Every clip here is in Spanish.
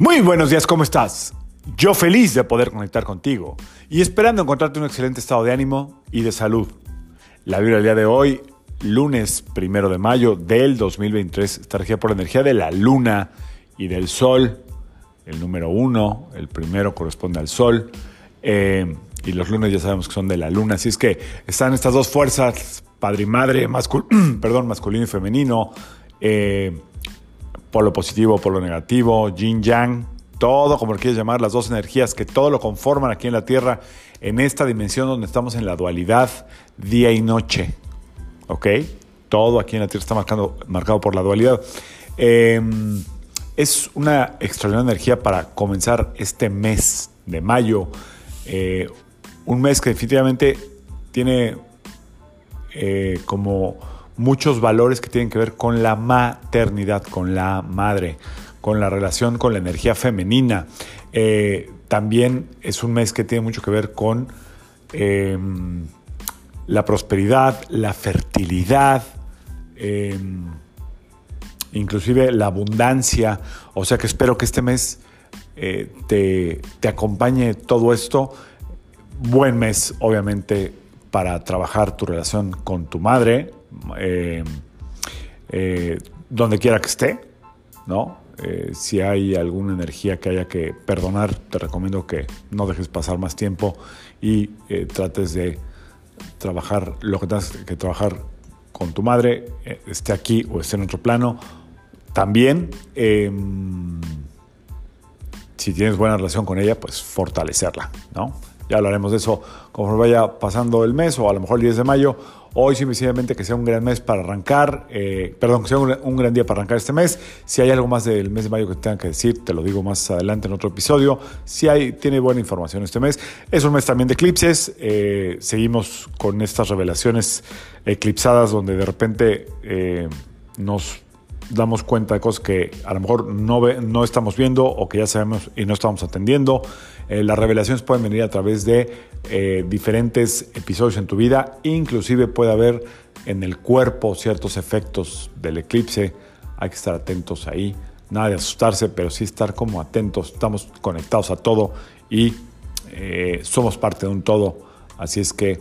Muy buenos días, ¿cómo estás? Yo feliz de poder conectar contigo y esperando encontrarte un excelente estado de ánimo y de salud. La Biblia del día de hoy, lunes primero de mayo del 2023, está regida por la energía de la luna y del sol. El número uno, el primero corresponde al sol. Eh, y los lunes ya sabemos que son de la luna. Así es que están estas dos fuerzas, padre y madre, perdón, masculino y femenino. Eh, polo positivo, polo negativo, yin yang, todo como lo quieres llamar, las dos energías que todo lo conforman aquí en la Tierra, en esta dimensión donde estamos en la dualidad día y noche. ¿Ok? Todo aquí en la Tierra está marcado, marcado por la dualidad. Em, es una extraordinaria energía para comenzar este mes de mayo. Eh, un mes que definitivamente tiene eh, como muchos valores que tienen que ver con la maternidad, con la madre, con la relación con la energía femenina. Eh, también es un mes que tiene mucho que ver con em, la prosperidad, la fertilidad, em, inclusive la abundancia. O sea que espero que este mes eh, te, te acompañe todo esto. Buen mes, obviamente, para trabajar tu relación con tu madre, eh, eh, donde quiera que esté, ¿no? Eh, si hay alguna energía que haya que perdonar, te recomiendo que no dejes pasar más tiempo y trates de trabajar lo que tengas que trabajar con tu madre, esté aquí o esté en otro plano. También, em, si tienes buena relación con ella, pues fortalecerla, ¿no? Ya hablaremos de eso conforme vaya pasando el mes o a lo mejor el 10 de mayo Hoy simplemente que sea un gran mes para arrancar, eh, perdón, que sea un, gran día para arrancar este mes. Si hay algo más del mes de mayo que tengan que decir, te lo digo más adelante en otro episodio. Si hay, tiene buena información este mes. Es un mes también de eclipses. Eh, seguimos con estas revelaciones eclipsadas donde de repente eh, nos damos cuenta de cosas que a lo mejor no, no estamos viendo o que ya sabemos y no estamos atendiendo. Eh, las revelaciones pueden venir a través de eh, diferentes episodios en tu vida, inclusive puede haber en el cuerpo ciertos efectos del eclipse, hay que estar atentos ahí, nada de asustarse, pero sí estar como atentos, estamos conectados a todo y eh, somos parte de un todo, así es que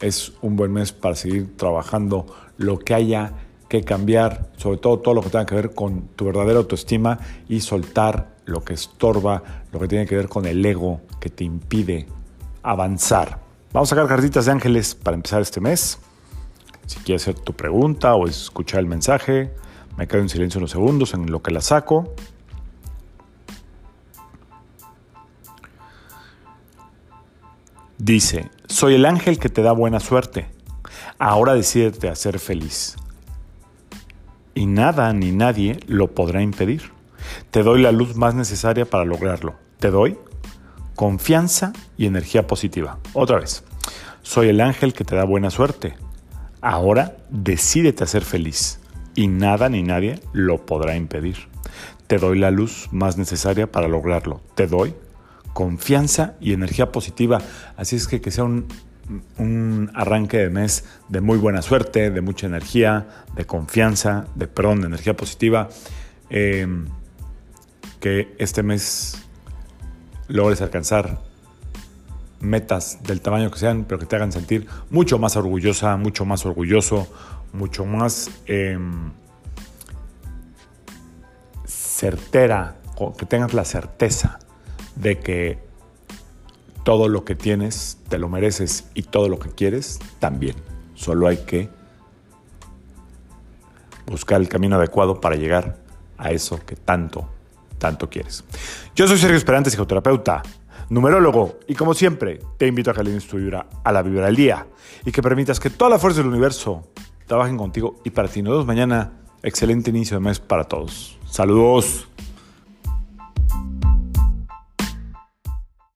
es un buen mes para seguir trabajando lo que haya que cambiar, sobre todo todo lo que tenga que ver con tu verdadera autoestima y soltar lo que estorba, lo que tiene que ver con el ego que te impide avanzar. Vamos a sacar cartitas de ángeles para empezar este mes. Si quieres hacer tu pregunta o escuchar el mensaje, me quedo en silencio unos segundos en lo que la saco. Dice, soy el ángel que te da buena suerte. Ahora decídete a ser feliz y nada ni nadie lo podrá impedir. Te doy la luz más necesaria para lograrlo. Te doy confianza y energía positiva. Otra vez, soy el ángel que te da buena suerte. Ahora decídete a ser feliz y nada ni nadie lo podrá impedir. Te doy la luz más necesaria para lograrlo. Te doy confianza y energía positiva. Así es que que sea un un arranque de mes de muy buena suerte, de mucha energía, de confianza, de perdón, de energía positiva. Em, que este mes logres alcanzar metas del tamaño que sean, pero que te hagan sentir mucho más orgullosa, mucho más orgulloso, mucho más em, certera, que tengas la certeza de que todo lo que tienes te lo mereces y todo lo que quieres también. Solo hay que buscar el camino adecuado para llegar a eso que tanto, tanto quieres. Yo soy Sergio Esperante, psicoterapeuta, numerólogo, y como siempre, te invito a que le tu vibra a la vibra día y que permitas que toda la fuerza del universo trabajen contigo y para ti. Nos vemos mañana. Excelente inicio de mes para todos. Saludos.